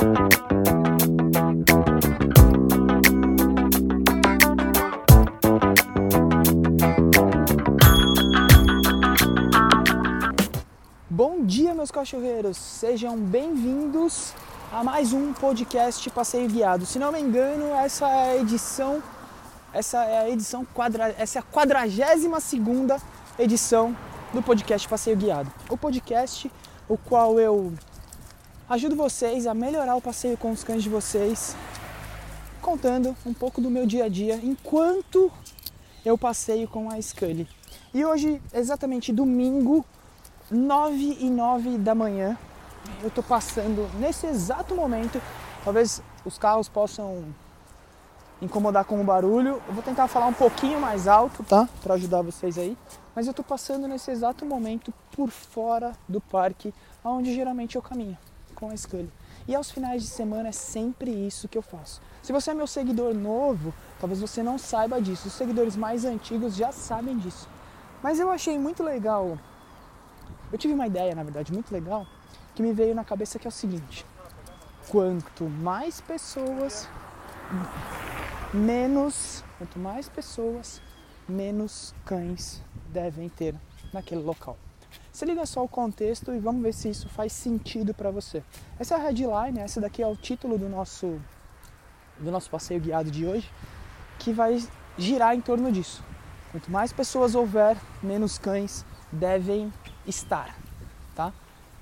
Bom dia, meus cachorreiros! Sejam bem-vindos a mais um podcast Passeio Guiado. Se não me engano, essa é a edição, essa é a edição quadra, essa é a quadragésima segunda edição do podcast Passeio Guiado. O podcast o qual eu ajudo vocês a melhorar o passeio com os cães de vocês, contando um pouco do meu dia a dia enquanto eu passeio com a Scully. E hoje, exatamente domingo, 9 e 9 da manhã. Eu estou passando nesse exato momento. Talvez os carros possam incomodar com o barulho. Eu vou tentar falar um pouquinho mais alto, tá? Para ajudar vocês aí. Mas eu estou passando nesse exato momento por fora do parque, onde geralmente eu caminho com a Scully. E aos finais de semana é sempre isso que eu faço. Se você é meu seguidor novo, talvez você não saiba disso. Os seguidores mais antigos já sabem disso. Mas eu achei muito legal eu tive uma ideia, na verdade, muito legal, que me veio na cabeça que é o seguinte: quanto mais pessoas, menos, quanto mais pessoas, menos cães devem ter naquele local. Se liga só o contexto e vamos ver se isso faz sentido para você. Essa é a headline, essa daqui é o título do nosso do nosso passeio guiado de hoje, que vai girar em torno disso. Quanto mais pessoas houver, menos cães devem estar, tá?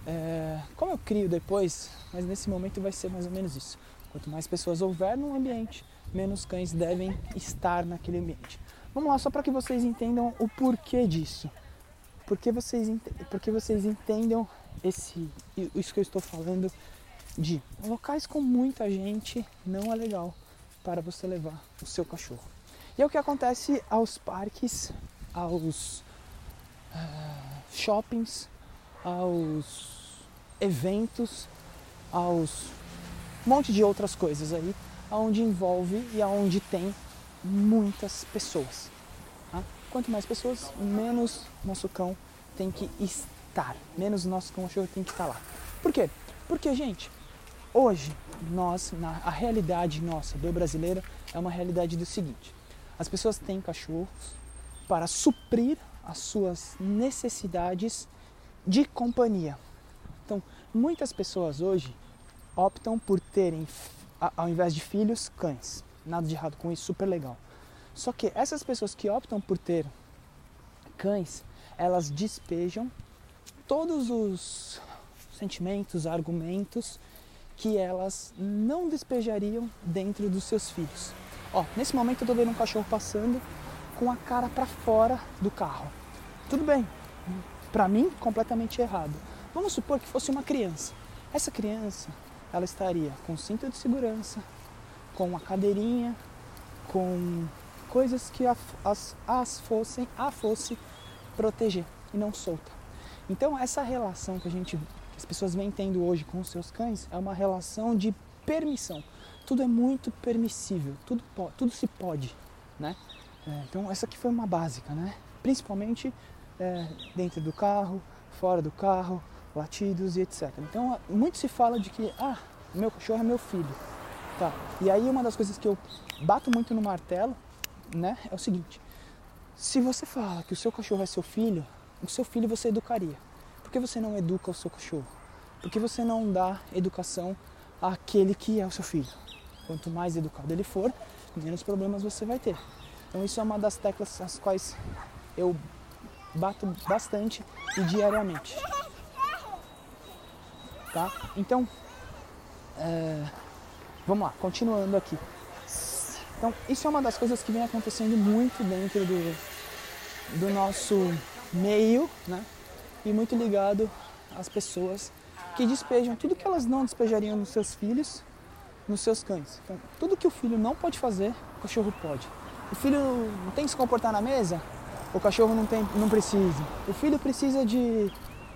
É, como eu crio depois, mas nesse momento vai ser mais ou menos isso. Quanto mais pessoas houver no ambiente, menos cães devem estar naquele ambiente. Vamos lá, só para que vocês entendam o porquê disso. Porque vocês, porque vocês entendam esse, isso que eu estou falando de locais com muita gente não é legal para você levar o seu cachorro. E é o que acontece aos parques, aos uh, shoppings, aos eventos, aos um monte de outras coisas aí, aonde envolve e aonde tem muitas pessoas. Quanto mais pessoas, menos nosso cão tem que estar, menos nosso cachorro tem que estar lá. Por quê? Porque, gente, hoje nós, na, a realidade nossa do brasileiro é uma realidade do seguinte: as pessoas têm cachorros para suprir as suas necessidades de companhia. Então, muitas pessoas hoje optam por terem, ao invés de filhos, cães. Nada de errado com isso, super legal. Só que essas pessoas que optam por ter cães, elas despejam todos os sentimentos, argumentos que elas não despejariam dentro dos seus filhos. Ó, nesse momento eu tô vendo um cachorro passando com a cara para fora do carro. Tudo bem, para mim completamente errado. Vamos supor que fosse uma criança. Essa criança, ela estaria com cinto de segurança, com uma cadeirinha, com coisas que as, as fossem a fosse proteger e não solta. Então essa relação que a gente, que as pessoas vêm tendo hoje com os seus cães é uma relação de permissão. Tudo é muito permissível, tudo, tudo se pode, né? É, então essa aqui foi uma básica, né? Principalmente é, dentro do carro, fora do carro, latidos e etc. Então muito se fala de que ah, meu cachorro é meu filho. Tá. E aí uma das coisas que eu bato muito no martelo, né, é o seguinte: se você fala que o seu cachorro é seu filho, o seu filho você educaria. Por que você não educa o seu cachorro? Por que você não dá educação àquele que é o seu filho? Quanto mais educado ele for, menos problemas você vai ter. Então isso é uma das teclas as quais eu bato bastante e diariamente. Tá? Então, é, vamos lá, continuando aqui. Então, isso é uma das coisas que vem acontecendo muito dentro do, do nosso meio, né? E muito ligado às pessoas que despejam tudo que elas não despejariam nos seus filhos, nos seus cães. Então, tudo que o filho não pode fazer, o cachorro pode. O filho não tem que se comportar na mesa, o cachorro não, tem, não precisa. O filho precisa de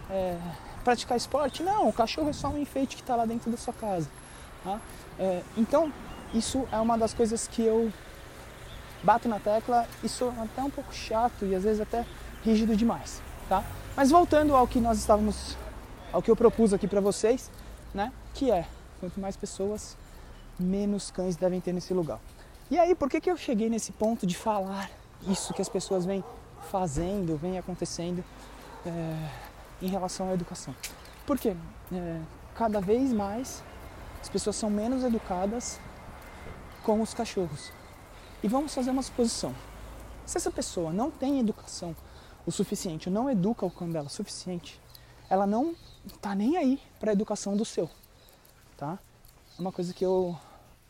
é, praticar esporte? Não, o cachorro é só um enfeite que está lá dentro da sua casa. Tá? É, então, isso é uma das coisas que eu bato na tecla e sou até um pouco chato e às vezes até rígido demais. Tá? Mas voltando ao que nós estávamos, ao que eu propus aqui para vocês, né? que é quanto mais pessoas, menos cães devem ter nesse lugar. E aí, por que, que eu cheguei nesse ponto de falar isso que as pessoas vêm fazendo, vem acontecendo é, em relação à educação? Porque é, cada vez mais as pessoas são menos educadas com os cachorros. E vamos fazer uma suposição. Se essa pessoa não tem educação o suficiente, não educa o cão dela o suficiente, ela não tá nem aí para a educação do seu, tá? Uma coisa que eu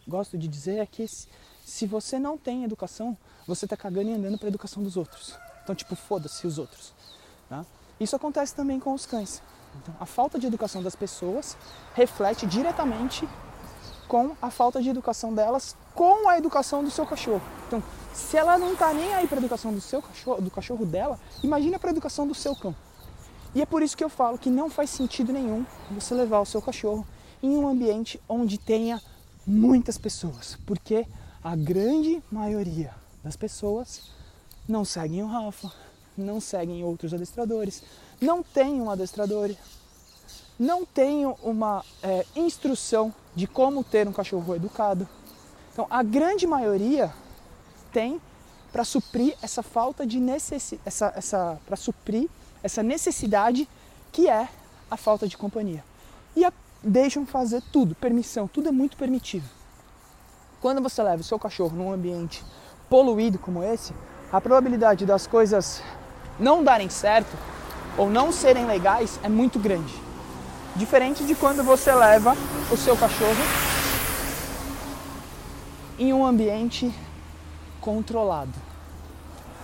gosto de dizer é que se você não tem educação, você tá cagando e andando para a educação dos outros. Então, tipo, foda-se os outros, tá? Isso acontece também com os cães. Então, a falta de educação das pessoas reflete diretamente com a falta de educação delas com a educação do seu cachorro. Então, se ela não está nem aí para a educação do seu cachorro, do cachorro dela, imagina para a educação do seu cão. E é por isso que eu falo que não faz sentido nenhum você levar o seu cachorro em um ambiente onde tenha muitas pessoas, porque a grande maioria das pessoas não seguem o Rafa, não seguem outros adestradores, não tem um adestrador, não tem uma é, instrução de como ter um cachorro educado. Então, a grande maioria tem para suprir essa falta de necessidade, essa, essa, para suprir essa necessidade que é a falta de companhia. E a, deixam fazer tudo, permissão, tudo é muito permitido. Quando você leva o seu cachorro num ambiente poluído como esse, a probabilidade das coisas não darem certo ou não serem legais é muito grande. Diferente de quando você leva o seu cachorro em um ambiente controlado.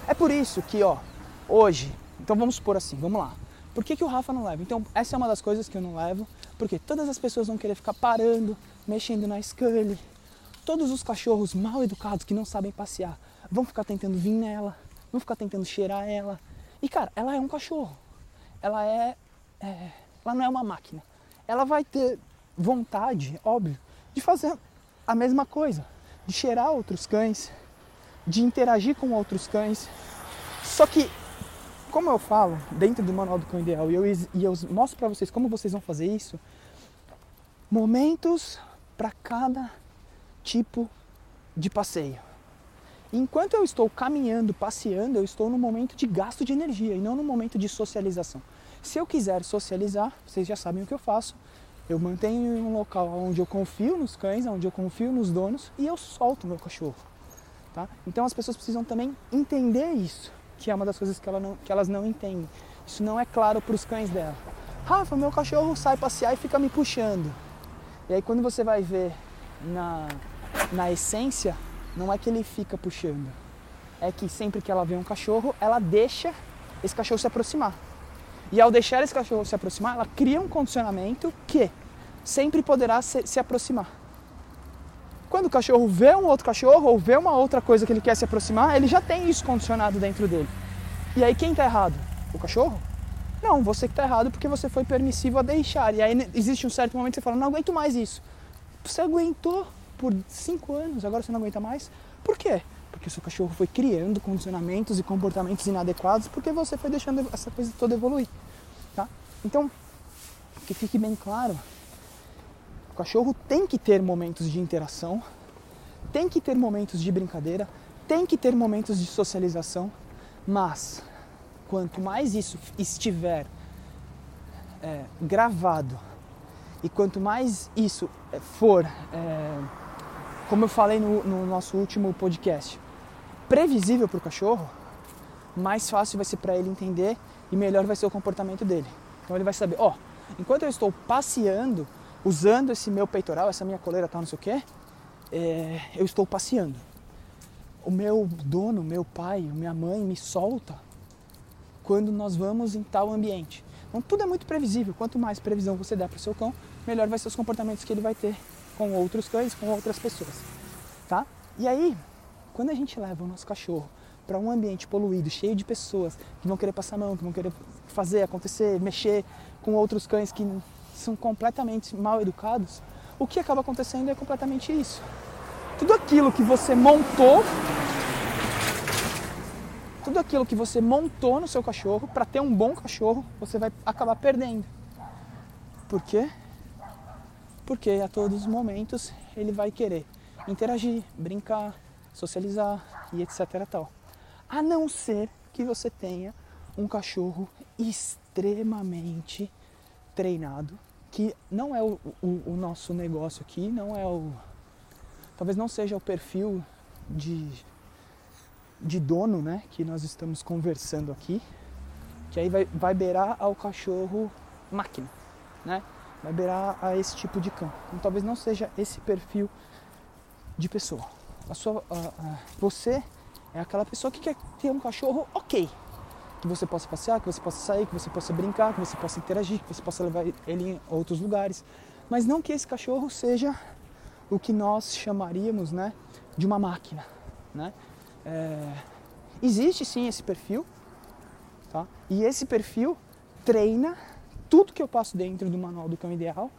É por isso que, ó, hoje, então vamos supor assim, vamos lá. Por que, que o Rafa não leva? Então, essa é uma das coisas que eu não levo, porque todas as pessoas vão querer ficar parando, mexendo na Scully. Todos os cachorros mal educados que não sabem passear vão ficar tentando vir nela, vão ficar tentando cheirar ela. E cara, ela é um cachorro. Ela é, é ela não é uma máquina. Ela vai ter vontade, óbvio, de fazer a mesma coisa, de cheirar outros cães, de interagir com outros cães. Só que, como eu falo dentro do Manual do Cão Ideal e eu, e eu mostro para vocês como vocês vão fazer isso, momentos para cada tipo de passeio. Enquanto eu estou caminhando, passeando, eu estou no momento de gasto de energia e não no momento de socialização. Se eu quiser socializar, vocês já sabem o que eu faço. Eu mantenho um local onde eu confio nos cães, onde eu confio nos donos e eu solto meu cachorro. Tá? Então as pessoas precisam também entender isso, que é uma das coisas que, ela não, que elas não entendem. Isso não é claro para os cães dela. Rafa, meu cachorro sai passear e fica me puxando. E aí quando você vai ver na, na essência, não é que ele fica puxando. É que sempre que ela vê um cachorro, ela deixa esse cachorro se aproximar. E ao deixar esse cachorro se aproximar, ela cria um condicionamento que sempre poderá se, se aproximar. Quando o cachorro vê um outro cachorro ou vê uma outra coisa que ele quer se aproximar, ele já tem isso condicionado dentro dele. E aí quem está errado? O cachorro? Não, você que está errado porque você foi permissivo a deixar. E aí existe um certo momento que você fala, não aguento mais isso. Você aguentou por cinco anos, agora você não aguenta mais. Por quê? Porque o seu cachorro foi criando condicionamentos e comportamentos inadequados porque você foi deixando essa coisa toda evoluir. Tá? Então, que fique bem claro, cachorro tem que ter momentos de interação, tem que ter momentos de brincadeira, tem que ter momentos de socialização, mas quanto mais isso estiver é, gravado e quanto mais isso for é, como eu falei no, no nosso último podcast, previsível para o cachorro, mais fácil vai ser para ele entender e melhor vai ser o comportamento dele. Então ele vai saber, ó, oh, enquanto eu estou passeando, usando esse meu peitoral, essa minha coleira tal, não sei o quê, é, eu estou passeando. O meu dono, meu pai, minha mãe me solta quando nós vamos em tal ambiente. Então tudo é muito previsível. Quanto mais previsão você der para o seu cão, melhor vai ser os comportamentos que ele vai ter com outros cães, com outras pessoas, tá? E aí, quando a gente leva o nosso cachorro para um ambiente poluído, cheio de pessoas que vão querer passar a mão, que vão querer fazer acontecer, mexer com outros cães que são completamente mal educados, o que acaba acontecendo é completamente isso. Tudo aquilo que você montou, tudo aquilo que você montou no seu cachorro para ter um bom cachorro, você vai acabar perdendo. Por quê? porque a todos os momentos ele vai querer interagir, brincar, socializar e etc. Tal. A não ser que você tenha um cachorro extremamente treinado, que não é o, o, o nosso negócio aqui, não é o. Talvez não seja o perfil de, de dono né, que nós estamos conversando aqui, que aí vai, vai beirar ao cachorro máquina, né? Vai beirar a esse tipo de cão. Então talvez não seja esse perfil de pessoa. A sua, você é aquela pessoa que quer ter um cachorro ok, que você possa passear, que você possa sair, que você possa brincar, que você possa interagir, que você possa levar ele em outros lugares, mas não que esse cachorro seja o que nós chamaríamos, né, de uma máquina, né? É, existe sim esse perfil, tá? E esse perfil treina tudo que eu passo dentro do manual do cão ideal,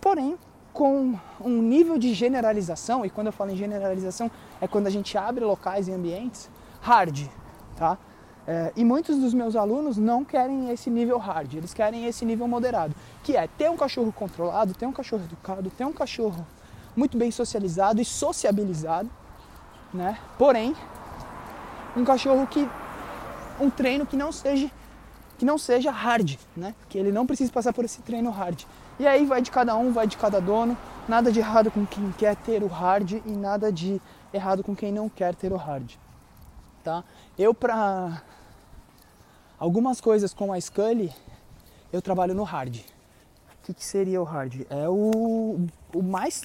porém com um nível de generalização, e quando eu falo em generalização é quando a gente abre locais e ambientes, hard, tá? É, e muitos dos meus alunos não querem esse nível hard, eles querem esse nível moderado, que é ter um cachorro controlado, ter um cachorro educado, ter um cachorro muito bem socializado e sociabilizado, né? Porém, um cachorro que um treino que não seja que não seja hard, né? Que ele não precise passar por esse treino hard. E aí vai de cada um, vai de cada dono. Nada de errado com quem quer ter o hard e nada de errado com quem não quer ter o hard, tá? Eu para Algumas coisas com a Scully eu trabalho no hard. O que, que seria o hard? É o, o mais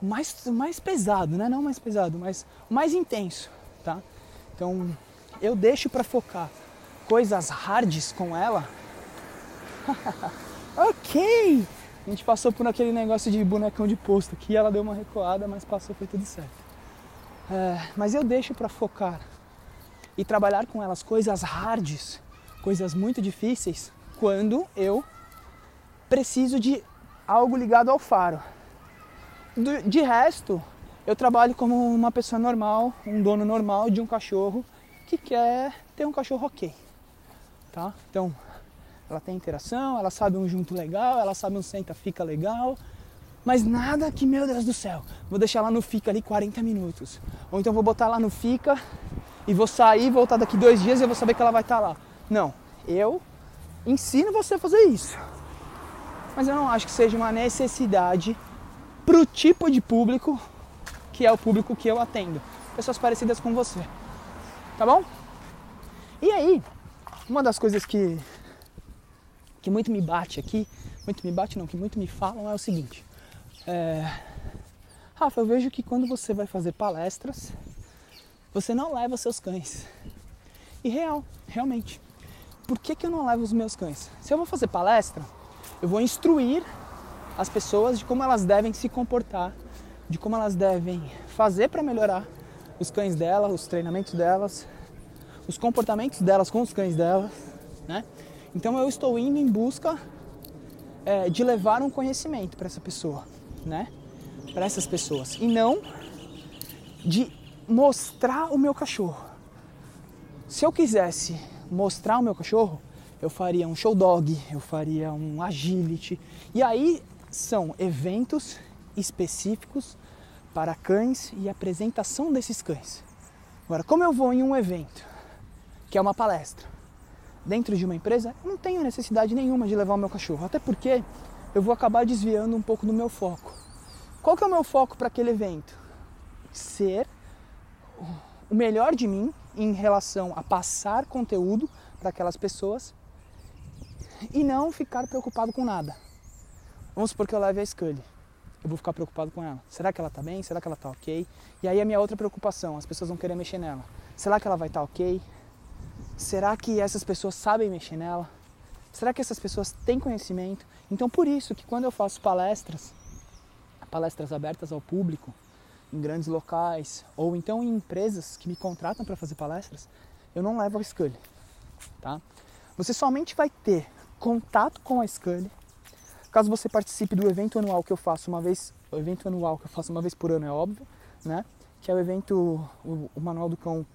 o mais, mais pesado, né? Não mais pesado, mas o mais intenso, tá? Então eu deixo para focar coisas hards com ela. ok! A gente passou por aquele negócio de bonecão de posto aqui, ela deu uma recuada, mas passou, foi tudo certo. É, mas eu deixo para focar e trabalhar com elas coisas hards, coisas muito difíceis, quando eu preciso de algo ligado ao faro. De resto, eu trabalho como uma pessoa normal, um dono normal de um cachorro que quer ter um cachorro ok. Tá? Então, ela tem interação, ela sabe um junto legal, ela sabe um senta-fica legal, mas nada que, meu Deus do céu, vou deixar lá no fica ali 40 minutos. Ou então vou botar lá no fica e vou sair, voltar daqui dois dias e eu vou saber que ela vai estar tá lá. Não, eu ensino você a fazer isso. Mas eu não acho que seja uma necessidade para o tipo de público que é o público que eu atendo. Pessoas parecidas com você. Tá bom? E aí, uma das coisas que, que muito me bate aqui, muito me bate não, que muito me falam é o seguinte. É, Rafa, eu vejo que quando você vai fazer palestras, você não leva seus cães. E real, realmente. Por que, que eu não levo os meus cães? Se eu vou fazer palestra, eu vou instruir as pessoas de como elas devem se comportar, de como elas devem fazer para melhorar os cães delas, os treinamentos delas, os comportamentos delas com os cães delas, né? Então eu estou indo em busca é, de levar um conhecimento para essa pessoa, né? Para essas pessoas e não de mostrar o meu cachorro. Se eu quisesse mostrar o meu cachorro, eu faria um show dog, eu faria um agility. E aí são eventos específicos para cães e apresentação desses cães. Agora, como eu vou em um evento, que é uma palestra, dentro de uma empresa, eu não tenho necessidade nenhuma de levar o meu cachorro, até porque eu vou acabar desviando um pouco do meu foco. Qual que é o meu foco para aquele evento? Ser o melhor de mim em relação a passar conteúdo para aquelas pessoas e não ficar preocupado com nada. Vamos supor que eu leve a Scully. Eu vou ficar preocupado com ela. Será que ela está bem? Será que ela está ok? E aí a minha outra preocupação, as pessoas vão querer mexer nela. Será que ela vai estar tá ok? Será que essas pessoas sabem mexer nela? Será que essas pessoas têm conhecimento? Então por isso que quando eu faço palestras, palestras abertas ao público, em grandes locais ou então em empresas que me contratam para fazer palestras, eu não levo a Scully, tá? Você somente vai ter contato com a Scully caso você participe do evento anual que eu faço uma vez, o evento anual que eu faço uma vez por ano é óbvio, né? Que é o evento, o, o Manual do Cão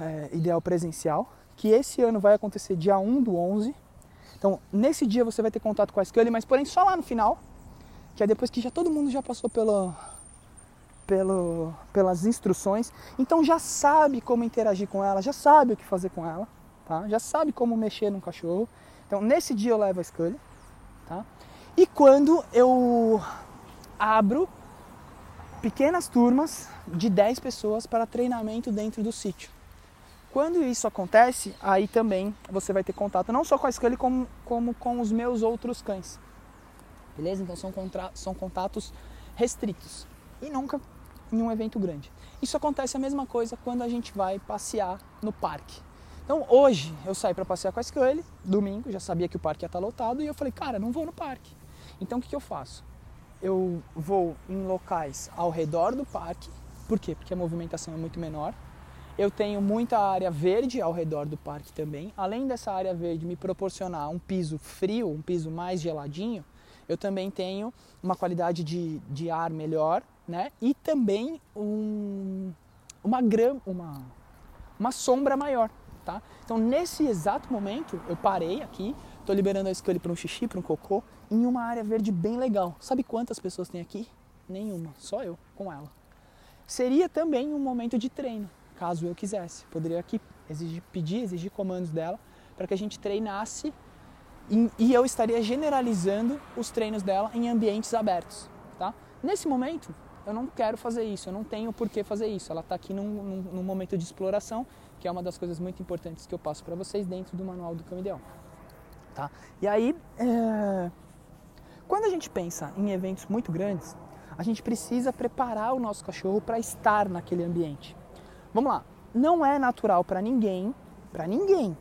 é, Ideal Presencial, que esse ano vai acontecer dia 1 do 11, Então, nesse dia você vai ter contato com a Scully, mas porém só lá no final, que é depois que já todo mundo já passou pelo, pelo, pelas instruções, então já sabe como interagir com ela, já sabe o que fazer com ela, tá? Já sabe como mexer no cachorro. Então, nesse dia eu levo a Scully, tá? E quando eu abro pequenas turmas de 10 pessoas para treinamento dentro do sítio. Quando isso acontece, aí também você vai ter contato não só com a Scully, como, como com os meus outros cães. Beleza? Então são, contra, são contatos restritos e nunca em um evento grande. Isso acontece a mesma coisa quando a gente vai passear no parque. Então hoje eu saí para passear com a Scully, domingo, já sabia que o parque ia estar lotado e eu falei, cara, não vou no parque. Então o que, que eu faço? eu vou em locais ao redor do parque. Por quê? Porque a movimentação é muito menor. Eu tenho muita área verde ao redor do parque também. Além dessa área verde me proporcionar um piso frio, um piso mais geladinho, eu também tenho uma qualidade de, de ar melhor, né? E também um, uma grama, uma, uma sombra maior, tá? Então nesse exato momento eu parei aqui, estou liberando a Scully para um xixi, para um cocô, em uma área verde bem legal. Sabe quantas pessoas tem aqui? Nenhuma, só eu com ela. Seria também um momento de treino, caso eu quisesse. Poderia aqui exigir, pedir, exigir comandos dela para que a gente treinasse e, eu estaria generalizando os treinos dela em ambientes abertos, tá? Nesse momento, eu não quero fazer isso, eu não tenho por que fazer isso. Ela está aqui num, num, num, momento de exploração, que é uma das coisas muito importantes que eu passo para vocês dentro do manual do cão ideal. Tá? E aí, é... Quando a gente pensa em eventos muito grandes, a gente precisa preparar o nosso cachorro para estar naquele ambiente. Vamos lá, não é natural para ninguém, para ninguém,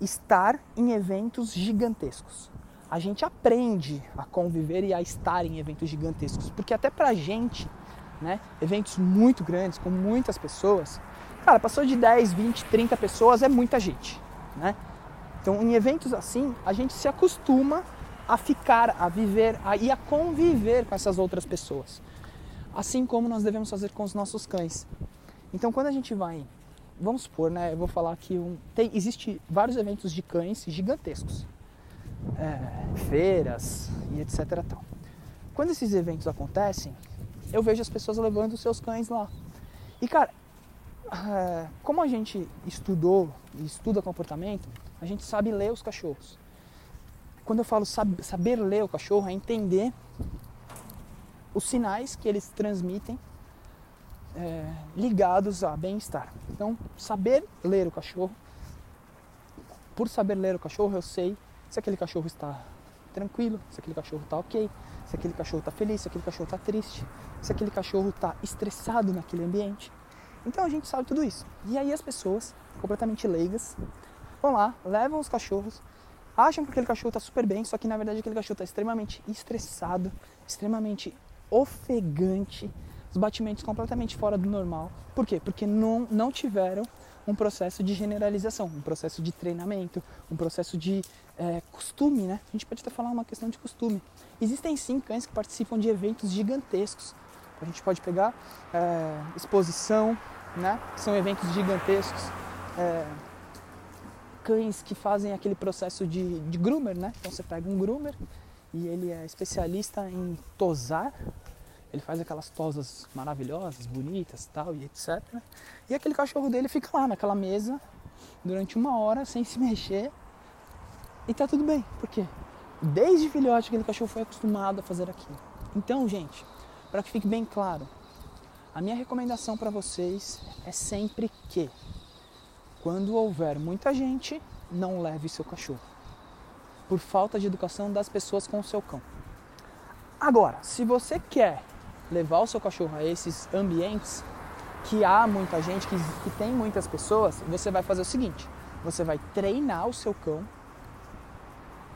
estar em eventos gigantescos. A gente aprende a conviver e a estar em eventos gigantescos, porque até pra gente, né, eventos muito grandes, com muitas pessoas, cara, passou de 10, 20, 30 pessoas é muita gente, né? Então, em eventos assim, a gente se acostuma a ficar, a viver a, e a conviver com essas outras pessoas. Assim como nós devemos fazer com os nossos cães. Então, quando a gente vai, vamos supor, né? Eu vou falar que um, tem, existe vários eventos de cães gigantescos, é, feiras e etc. Tal. Quando esses eventos acontecem, eu vejo as pessoas levando seus cães lá. E cara, é, como a gente estudou e estuda comportamento, a gente sabe ler os cachorros. Quando eu falo saber ler o cachorro, é entender os sinais que eles transmitem é, ligados a bem-estar. Então, saber ler o cachorro, por saber ler o cachorro, eu sei se aquele cachorro está tranquilo, se aquele cachorro está ok, se aquele cachorro está feliz, se aquele cachorro está triste, se aquele cachorro está estressado naquele ambiente. Então a gente sabe tudo isso. E aí as pessoas, completamente leigas, vão lá, levam os cachorros acham que aquele cachorro está super bem, só que na verdade aquele cachorro está extremamente estressado, extremamente ofegante, os batimentos completamente fora do normal. Por quê? Porque não, não tiveram um processo de generalização, um processo de treinamento, um processo de é, costume, né? A gente pode até falar uma questão de costume. Existem sim cães que participam de eventos gigantescos. A gente pode pegar é, exposição, né? São eventos gigantescos. É, cães que fazem aquele processo de, de groomer, né? Então você pega um groomer e ele é especialista em tosar. Ele faz aquelas tosas maravilhosas, bonitas tal, e etc. E aquele cachorro dele fica lá naquela mesa durante uma hora sem se mexer e tá tudo bem. Por quê? Desde filhote aquele cachorro foi acostumado a fazer aquilo. Então, gente, para que fique bem claro, a minha recomendação para vocês é sempre que quando houver muita gente, não leve seu cachorro. Por falta de educação das pessoas com o seu cão. Agora, se você quer levar o seu cachorro a esses ambientes que há muita gente, que, que tem muitas pessoas, você vai fazer o seguinte: você vai treinar o seu cão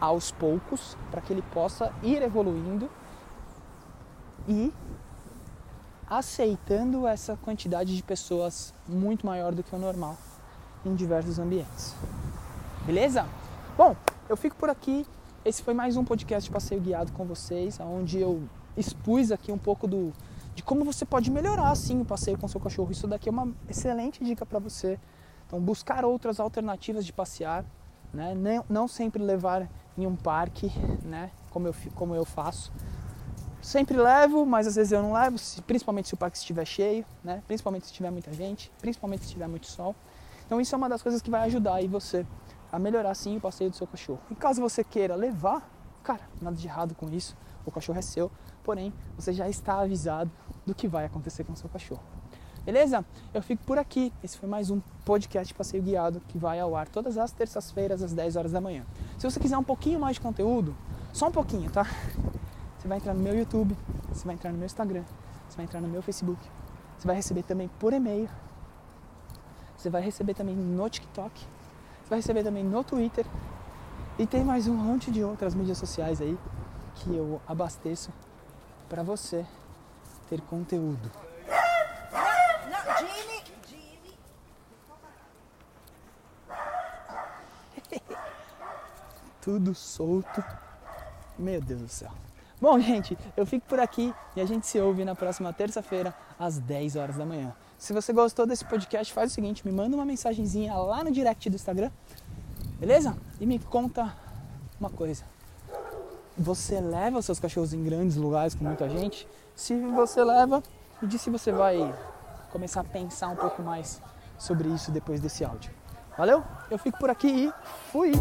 aos poucos para que ele possa ir evoluindo e aceitando essa quantidade de pessoas muito maior do que o normal em diversos ambientes. Beleza? Bom, eu fico por aqui. Esse foi mais um podcast passeio guiado com vocês, onde eu expus aqui um pouco do, de como você pode melhorar assim o passeio com seu cachorro. Isso daqui é uma excelente dica para você. Então, buscar outras alternativas de passear, né? Não, não sempre levar em um parque, né? Como eu, como eu faço. Sempre levo, mas às vezes eu não levo, principalmente se o parque estiver cheio, né? Principalmente se tiver muita gente, principalmente se tiver muito sol. Então isso é uma das coisas que vai ajudar aí você a melhorar sim o passeio do seu cachorro. E caso você queira levar, cara, nada de errado com isso. O cachorro é seu, porém você já está avisado do que vai acontecer com o seu cachorro. Beleza? Eu fico por aqui. Esse foi mais um podcast Passeio Guiado que vai ao ar todas as terças-feiras às 10 horas da manhã. Se você quiser um pouquinho mais de conteúdo, só um pouquinho, tá? Você vai entrar no meu YouTube, você vai entrar no meu Instagram, você vai entrar no meu Facebook, você vai receber também por e-mail, você vai receber também no TikTok, você vai receber também no Twitter e tem mais um monte de outras mídias sociais aí que eu abasteço para você ter conteúdo. tudo solto. Meu Deus do céu. Bom, gente, eu fico por aqui e a gente se ouve na próxima terça-feira, às 10 horas da manhã. Se você gostou desse podcast, faz o seguinte, me manda uma mensagenzinha lá no direct do Instagram, beleza? E me conta uma coisa. Você leva seus cachorros em grandes lugares com muita gente? Se você leva, me diz se você vai começar a pensar um pouco mais sobre isso depois desse áudio. Valeu? Eu fico por aqui e fui!